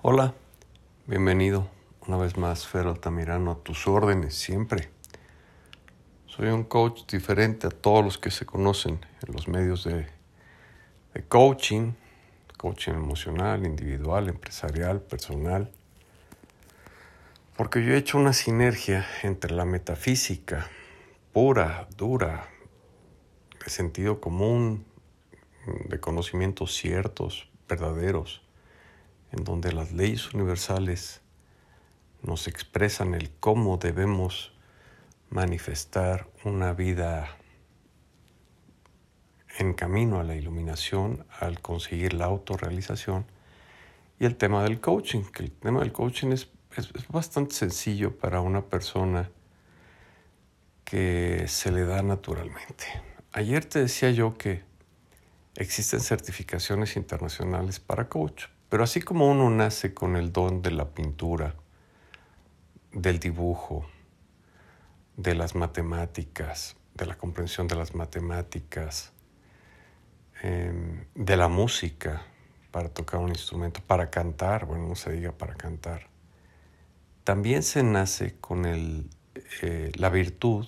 Hola, bienvenido una vez más, Fer Altamirano, a tus órdenes siempre. Soy un coach diferente a todos los que se conocen en los medios de, de coaching, coaching emocional, individual, empresarial, personal, porque yo he hecho una sinergia entre la metafísica pura, dura, de sentido común, de conocimientos ciertos, verdaderos, en donde las leyes universales nos expresan el cómo debemos manifestar una vida en camino a la iluminación, al conseguir la autorrealización, y el tema del coaching, que el tema del coaching es, es, es bastante sencillo para una persona que se le da naturalmente. Ayer te decía yo que existen certificaciones internacionales para coach, pero así como uno nace con el don de la pintura, del dibujo, de las matemáticas, de la comprensión de las matemáticas, eh, de la música para tocar un instrumento, para cantar, bueno, no se diga para cantar. También se nace con el, eh, la virtud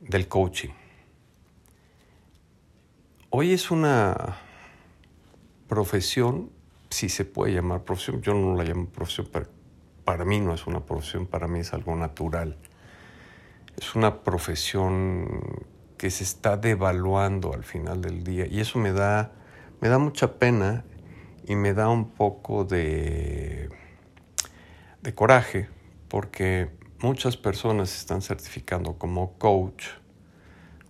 del coaching. Hoy es una profesión, si se puede llamar profesión, yo no la llamo profesión, pero para mí no es una profesión, para mí es algo natural. Es una profesión que se está devaluando al final del día y eso me da, me da mucha pena y me da un poco de, de coraje porque muchas personas se están certificando como coach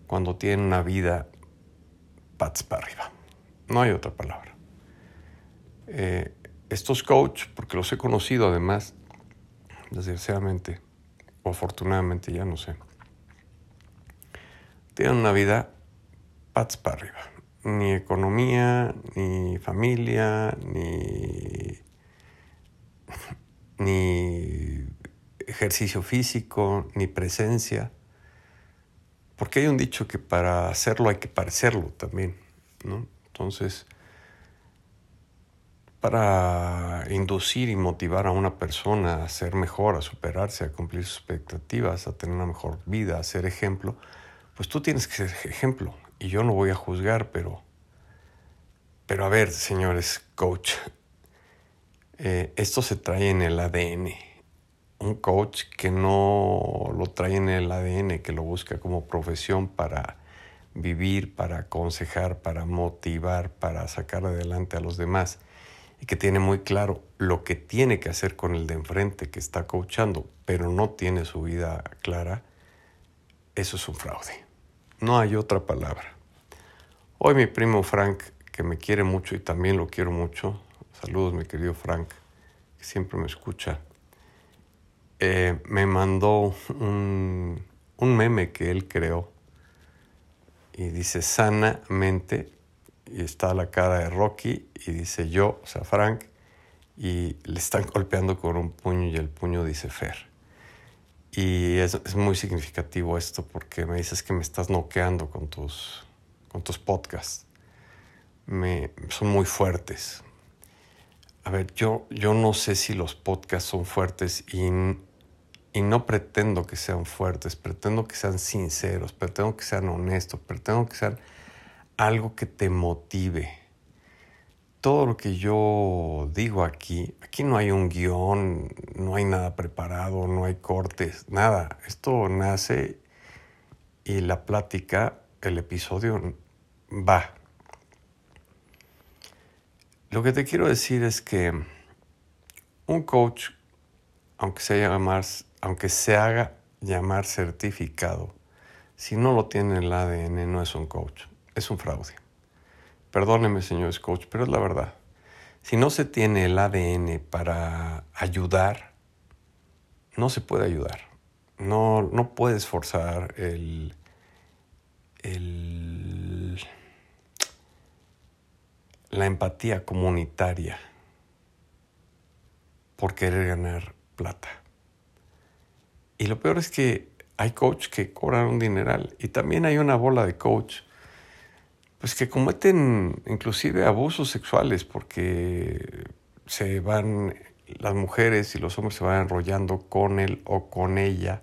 cuando tienen una vida pats para arriba. No hay otra palabra. Eh, estos coach, porque los he conocido además, desgraciadamente, o afortunadamente, ya no sé, tienen una vida pats para arriba. Ni economía, ni familia, ni, ni ejercicio físico, ni presencia. Porque hay un dicho que para hacerlo hay que parecerlo también, ¿no? Entonces, para inducir y motivar a una persona a ser mejor, a superarse, a cumplir sus expectativas, a tener una mejor vida, a ser ejemplo, pues tú tienes que ser ejemplo. Y yo no voy a juzgar, pero, pero a ver, señores coach, eh, esto se trae en el ADN. Un coach que no lo trae en el ADN, que lo busca como profesión para vivir, para aconsejar, para motivar, para sacar adelante a los demás y que tiene muy claro lo que tiene que hacer con el de enfrente que está coachando, pero no tiene su vida clara, eso es un fraude. No hay otra palabra. Hoy mi primo Frank, que me quiere mucho y también lo quiero mucho, saludos mi querido Frank, que siempre me escucha, eh, me mandó un, un meme que él creó y dice sanamente y está la cara de Rocky y dice yo, o sea, Frank, y le están golpeando con un puño y el puño dice Fer. Y es, es muy significativo esto porque me dices que me estás noqueando con tus, con tus podcasts. Me, son muy fuertes. A ver, yo, yo no sé si los podcasts son fuertes y, y no pretendo que sean fuertes, pretendo que sean sinceros, pretendo que sean honestos, pretendo que sean algo que te motive. Todo lo que yo digo aquí, aquí no hay un guion, no hay nada preparado, no hay cortes, nada. Esto nace y la plática, el episodio va. Lo que te quiero decir es que un coach, aunque se, llamar, aunque se haga llamar certificado, si no lo tiene en el ADN, no es un coach es un fraude. Perdóneme, señores coach, pero es la verdad. Si no se tiene el ADN para ayudar, no se puede ayudar. No, no puedes forzar el, el, la empatía comunitaria por querer ganar plata. Y lo peor es que hay coach que cobran un dineral y también hay una bola de coach pues que cometen inclusive abusos sexuales porque se van, las mujeres y los hombres se van enrollando con él o con ella,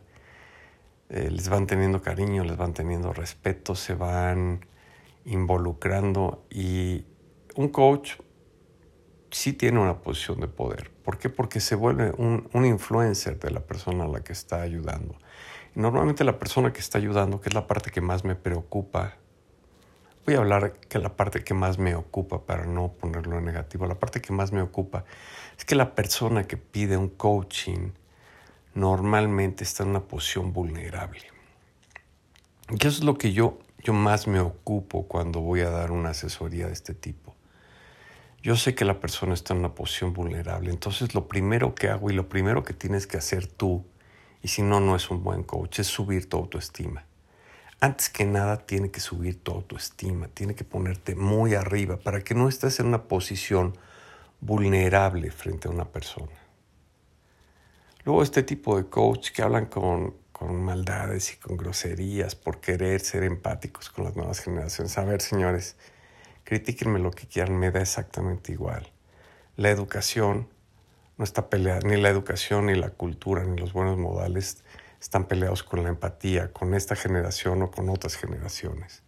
eh, les van teniendo cariño, les van teniendo respeto, se van involucrando y un coach sí tiene una posición de poder. ¿Por qué? Porque se vuelve un, un influencer de la persona a la que está ayudando. Normalmente la persona que está ayudando, que es la parte que más me preocupa, voy a hablar que la parte que más me ocupa para no ponerlo en negativo, la parte que más me ocupa es que la persona que pide un coaching normalmente está en una posición vulnerable. Y eso es lo que yo, yo más me ocupo cuando voy a dar una asesoría de este tipo yo sé que la persona está en una posición vulnerable, entonces lo primero que hago y lo primero que tienes que hacer tú, y si no, no es un buen coach, es subir tu autoestima. Antes que nada, tiene que subir tu autoestima, tiene que ponerte muy arriba para que no estés en una posición vulnerable frente a una persona. Luego este tipo de coach que hablan con, con maldades y con groserías por querer ser empáticos con las nuevas generaciones. A ver, señores, Critíquenme lo que quieran, me da exactamente igual. La educación no está peleada, ni la educación, ni la cultura, ni los buenos modales están peleados con la empatía, con esta generación o con otras generaciones.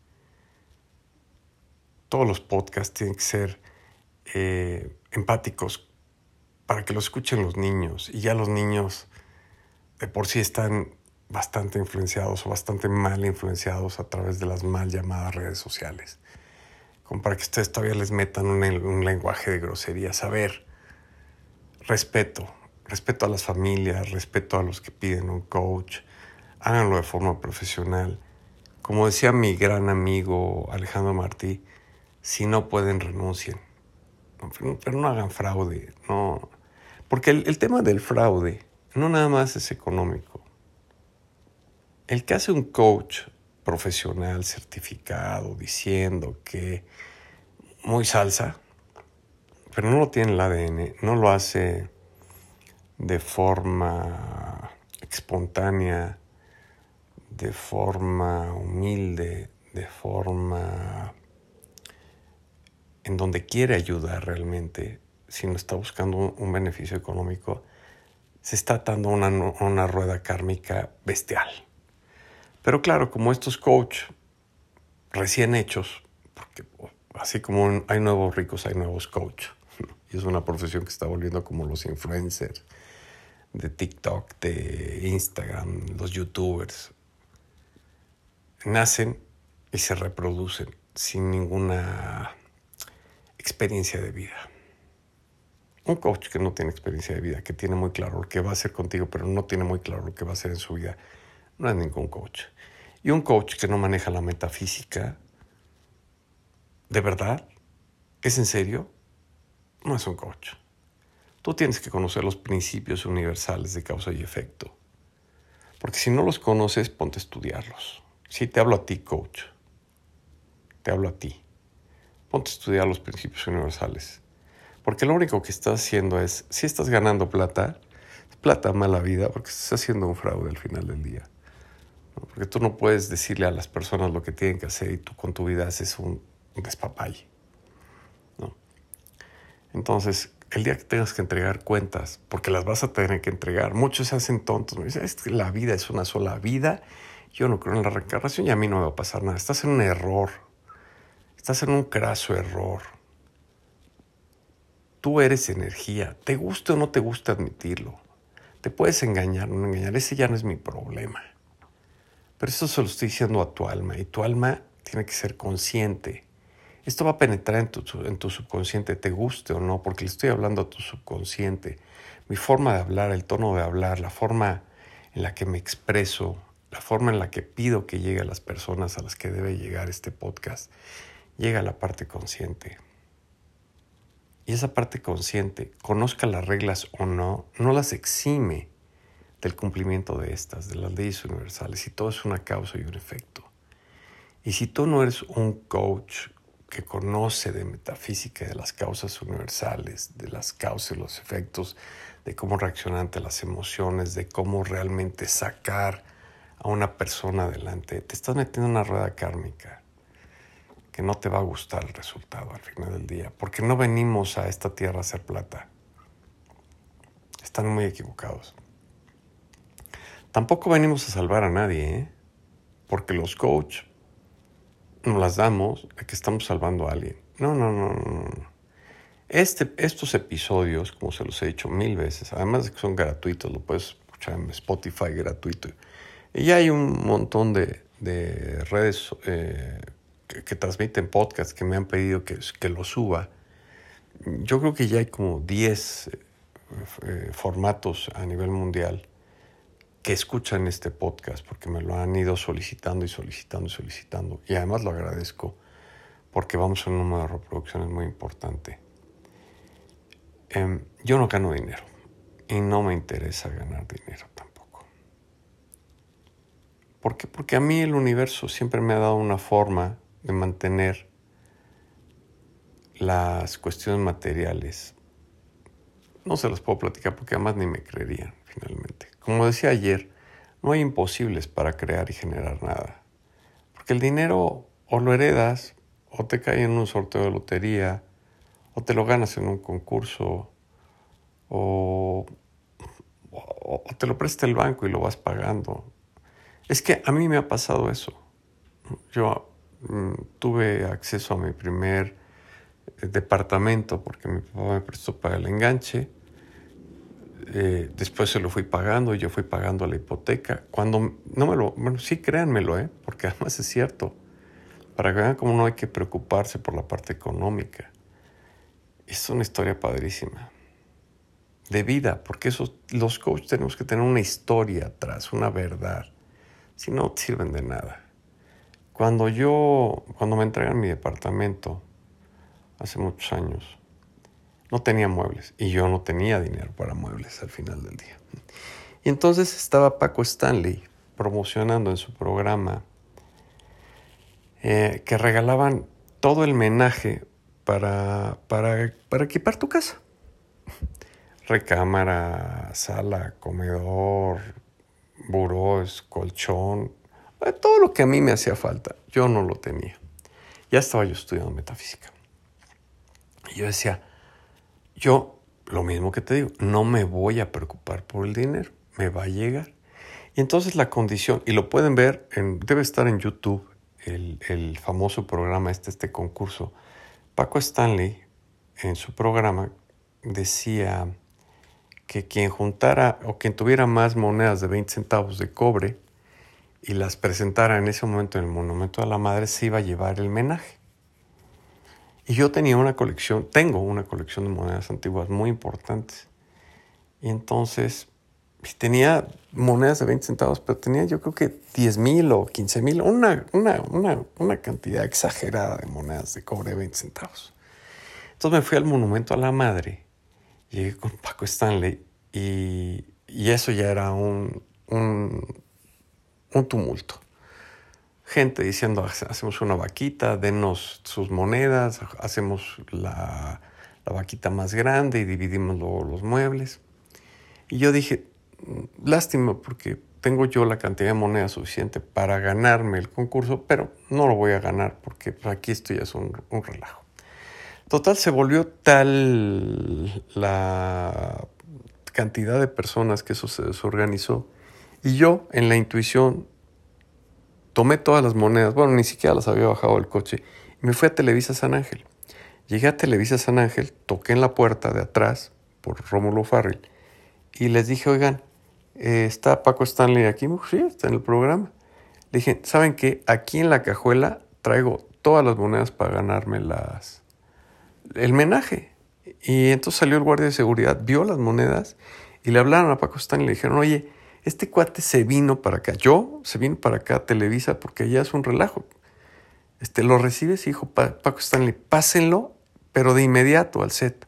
Todos los podcasts tienen que ser eh, empáticos para que lo escuchen los niños. Y ya los niños de por sí están bastante influenciados o bastante mal influenciados a través de las mal llamadas redes sociales como para que ustedes todavía les metan un, lenguaje de groserías. A ver, respeto, respeto a las familias, respeto a los que piden un coach, háganlo de forma profesional. Como decía mi gran amigo Alejandro Martí, si no pueden, renuncien. Pero, no hagan fraude, no. Porque el, el tema del fraude no nada más es económico. El que hace un coach profesional certificado diciendo que muy salsa, pero no lo tiene el ADN, no lo hace de forma espontánea, de forma humilde, de forma en donde quiere ayudar realmente, si no está buscando un beneficio económico, se está atando una, una rueda kármica bestial. Pero claro, como estos coach recién hechos, porque así como hay nuevos ricos, hay nuevos coach. Y es una profesión que está volviendo como los influencers de TikTok, de Instagram, los youtubers. Nacen y se reproducen sin ninguna experiencia de vida. Un coach que no tiene experiencia de vida, que tiene muy claro lo que va a hacer contigo, pero no tiene muy claro lo que va a hacer en su vida, no es ningún coach. Y un coach que no maneja la metafísica, ¿de verdad? ¿Es en serio? No es un coach. Tú tienes que conocer los principios universales de causa y efecto. Porque si no los conoces, ponte a estudiarlos. Si te hablo a ti, coach. Te hablo a ti. Ponte a estudiar los principios universales. Porque lo único que estás haciendo es, si estás ganando plata, plata mala vida, porque estás haciendo un fraude al final del día. Porque tú no puedes decirle a las personas lo que tienen que hacer y tú con tu vida haces un, un despapalle. ¿no? Entonces, el día que tengas que entregar cuentas, porque las vas a tener que entregar, muchos se hacen tontos. Me dicen, es que la vida es una sola vida. Yo no creo en la reencarnación y a mí no me va a pasar nada. Estás en un error. Estás en un craso error. Tú eres energía. Te gusta o no te gusta admitirlo. Te puedes engañar o no engañar. Ese ya no es mi problema. Pero eso se lo estoy diciendo a tu alma y tu alma tiene que ser consciente. Esto va a penetrar en tu, en tu subconsciente, te guste o no, porque le estoy hablando a tu subconsciente. Mi forma de hablar, el tono de hablar, la forma en la que me expreso, la forma en la que pido que llegue a las personas a las que debe llegar este podcast, llega a la parte consciente. Y esa parte consciente, conozca las reglas o no, no las exime del cumplimiento de estas, de las leyes universales, y todo es una causa y un efecto. Y si tú no eres un coach que conoce de metafísica, de las causas universales, de las causas y los efectos, de cómo reaccionar ante las emociones, de cómo realmente sacar a una persona adelante, te estás metiendo en una rueda kármica que no te va a gustar el resultado al final del día, porque no venimos a esta tierra a hacer plata, están muy equivocados. Tampoco venimos a salvar a nadie, ¿eh? porque los coach nos las damos de que estamos salvando a alguien. No, no, no, no. Este, estos episodios, como se los he dicho mil veces, además de que son gratuitos, lo puedes escuchar en Spotify gratuito. Y ya hay un montón de, redes eh, que, transmiten podcasts que me han pedido que, que lo suba. Yo creo que ya hay como 10 eh, eh, formatos a nivel mundial que escuchan este podcast porque me lo han ido solicitando y solicitando y solicitando. Y además lo agradezco porque vamos a un número de reproducciones muy importante. Em, yo no gano dinero y no me interesa ganar dinero tampoco. ¿Por qué? Porque a mí el universo siempre me ha dado una forma de mantener las cuestiones materiales. No se las puedo platicar porque además ni me creerían finalmente. Como decía ayer, no hay imposibles para crear y generar nada. Porque el dinero o lo heredas, o te cae en un sorteo de lotería, o te lo ganas en un concurso, o, te lo presta el banco y lo vas pagando. Es que a mí me ha pasado eso. Yo mm, tuve acceso a mi primer eh, departamento porque mi papá me prestó para el enganche eh, después se lo fui pagando yo fui pagando la hipoteca. Cuando no me lo, bueno, sí créanmelo, ¿eh? porque además es cierto, para que vean cómo no hay que preocuparse por la parte económica. Es una historia padrísima, de vida, porque esos, los coaches tenemos que tener una historia atrás, una verdad, si no sirven de nada. Cuando yo, cuando me entregan mi departamento, hace muchos años, no tenía muebles y yo no tenía dinero para muebles al final del día. Y entonces estaba Paco Stanley promocionando en su programa eh, que regalaban todo el menaje para, para, para equipar tu casa. Recámara, sala, comedor, burós, colchón, eh, todo lo que a mí me hacía falta. Yo no lo tenía. Ya estaba yo estudiando metafísica. Y yo decía, yo, lo mismo que te digo, no me voy a preocupar por el dinero, me va a llegar. Y entonces la condición, y lo pueden ver, en, debe estar en YouTube, el, famoso programa, este, este concurso. Paco Stanley, en su programa, decía que quien juntara o quien tuviera más monedas de 20 centavos de cobre y las presentara en ese momento en el Monumento a la Madre, se iba a llevar el menaje. Y yo tenía una colección, tengo una colección de monedas antiguas muy importantes. Y entonces tenía monedas de 20 centavos, pero tenía yo creo que 10 mil o 15 mil, una, una, cantidad exagerada de monedas de cobre de 20 centavos. Entonces me fui al Monumento a la Madre, llegué con Paco Stanley y, eso ya era un, un, un tumulto gente diciendo, hacemos una vaquita, denos sus monedas, hacemos la, vaquita más grande y dividimos los muebles. Y yo dije, mm, lástima porque tengo yo la cantidad de monedas suficiente para ganarme el concurso, pero no lo voy a ganar porque pues, aquí esto ya es un, un relajo. Total, se volvió tal la cantidad de personas que eso se desorganizó. Y yo, en la intuición, Tomé todas las monedas, bueno, ni siquiera las había bajado del coche, y me fui a Televisa San Ángel. Llegué a Televisa San Ángel, toqué en la puerta de atrás por Rómulo Farrell y les dije, oigan, eh, ¿está Paco Stanley aquí? Sí, está en el programa. Le dije, ¿saben qué? Aquí en la cajuela traigo todas las monedas para ganarme las... el menaje. Y entonces salió el guardia de seguridad, vio las monedas y le hablaron a Paco Stanley y le dijeron, oye, este cuate se vino para acá. Yo se vino para acá a Televisa porque allá es un relajo. Este, lo recibes, hijo Paco Stanley, pásenlo, pero de inmediato al set.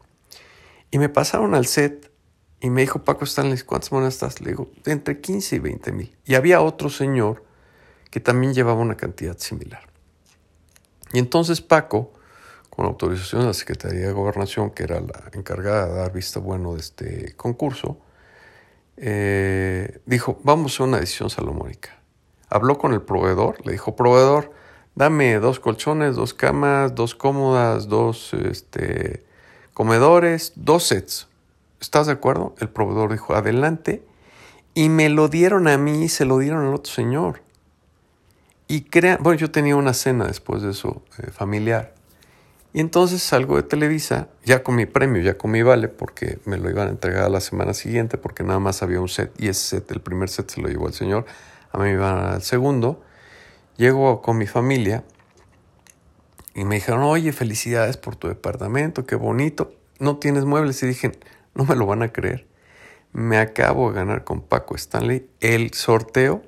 Y me pasaron al set y me dijo Paco Stanley, ¿cuántas monedas estás? Le digo, entre 15 y 20 mil. Y había otro señor que también llevaba una cantidad similar. Y entonces Paco, con autorización de la Secretaría de Gobernación, que era la encargada de dar visto bueno de este concurso, eh, dijo, vamos a una decisión salomónica. Habló con el proveedor, le dijo, proveedor, dame dos colchones, dos camas, dos cómodas, dos este, comedores, dos sets. ¿Estás de acuerdo? El proveedor dijo, adelante. Y me lo dieron a mí y se lo dieron al otro señor. Y crea, bueno, yo tenía una cena después de eso eh, familiar. Y entonces salgo de Televisa, ya con mi premio, ya con mi vale, porque me lo iban a entregar la semana siguiente, porque nada más había un set, y ese set, el primer set se lo llevó el señor, a mí me iban al segundo. Llego con mi familia y me dijeron, oye, felicidades por tu departamento, qué bonito. No tienes muebles. Y dije, no me lo van a creer. Me acabo de ganar con Paco Stanley el sorteo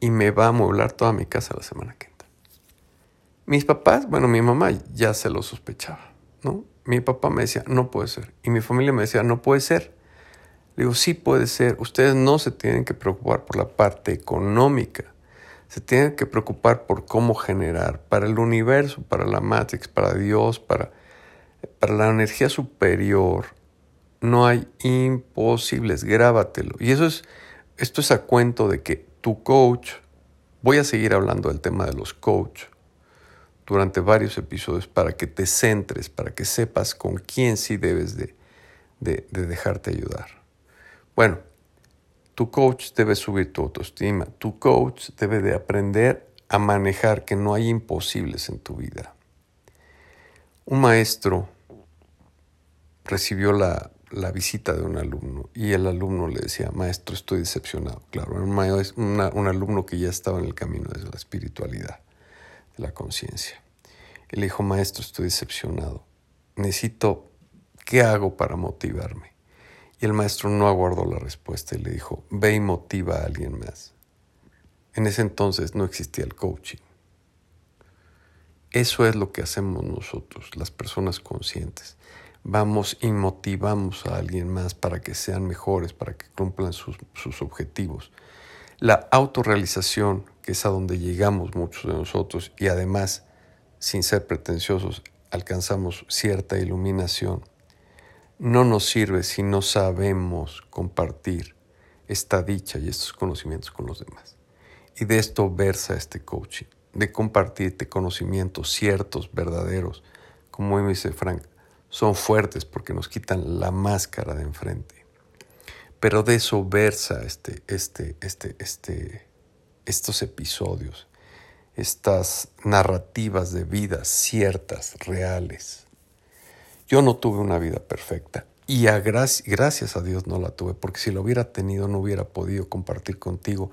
y me va a amueblar toda mi casa la semana que entra. Mis papás, bueno, mi mamá ya se lo sospechaba, ¿no? Mi papá me decía, no puede ser. Y mi familia me decía, no puede ser. Le digo, sí puede ser. Ustedes no se tienen que preocupar por la parte económica se tiene que preocupar por cómo generar para el universo, para la Matrix, para Dios, para, para la energía superior. No hay imposibles, grábatelo. Y eso es, esto es a cuento de que tu coach, voy a seguir hablando del tema de los coach durante varios episodios para que te centres, para que sepas con quién sí debes de, de dejarte ayudar. Bueno, tu coach debe subir tu autoestima. Tu coach debe de aprender a manejar que no hay imposibles en tu vida. Un maestro recibió la, visita de un alumno y el alumno le decía, maestro, estoy decepcionado. Claro, un, un alumno que ya estaba en el camino de la espiritualidad, la conciencia. Y le dijo, maestro, estoy decepcionado. Necesito, ¿qué hago para motivarme? Y el maestro no aguardó la respuesta y le dijo, ve y motiva a alguien más. En ese entonces no existía el coaching. Eso es lo que hacemos nosotros, las personas conscientes. Vamos y motivamos a alguien más para que sean mejores, para que cumplan sus, sus objetivos. La autorrealización, que es a donde llegamos muchos de nosotros, y además, sin ser pretenciosos, alcanzamos cierta iluminación no nos sirve si no sabemos compartir esta dicha y estos conocimientos con los demás. Y de esto versa este coaching, de compartirte conocimientos ciertos, verdaderos, como me dice Frank, son fuertes porque nos quitan la máscara de enfrente. Pero de eso versa este, este, este, este, estos episodios, estas narrativas de vidas ciertas, reales. Yo no tuve una vida perfecta y a gracias a Dios no la tuve, porque si la hubiera tenido no hubiera podido compartir contigo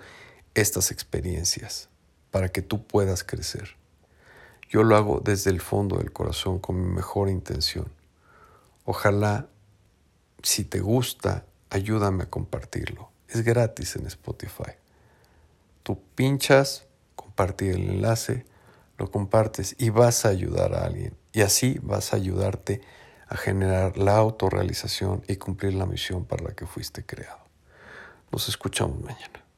estas experiencias para que tú puedas crecer. Yo lo hago desde el fondo del corazón con mi mejor intención. Ojalá, si te gusta, ayúdame a compartirlo. Es gratis en Spotify. Tú pinchas, compartir el enlace, lo compartes y vas a ayudar a alguien. Y así vas a ayudarte a generar la autorrealización y cumplir la misión para la que fuiste creado. Nos escuchamos mañana.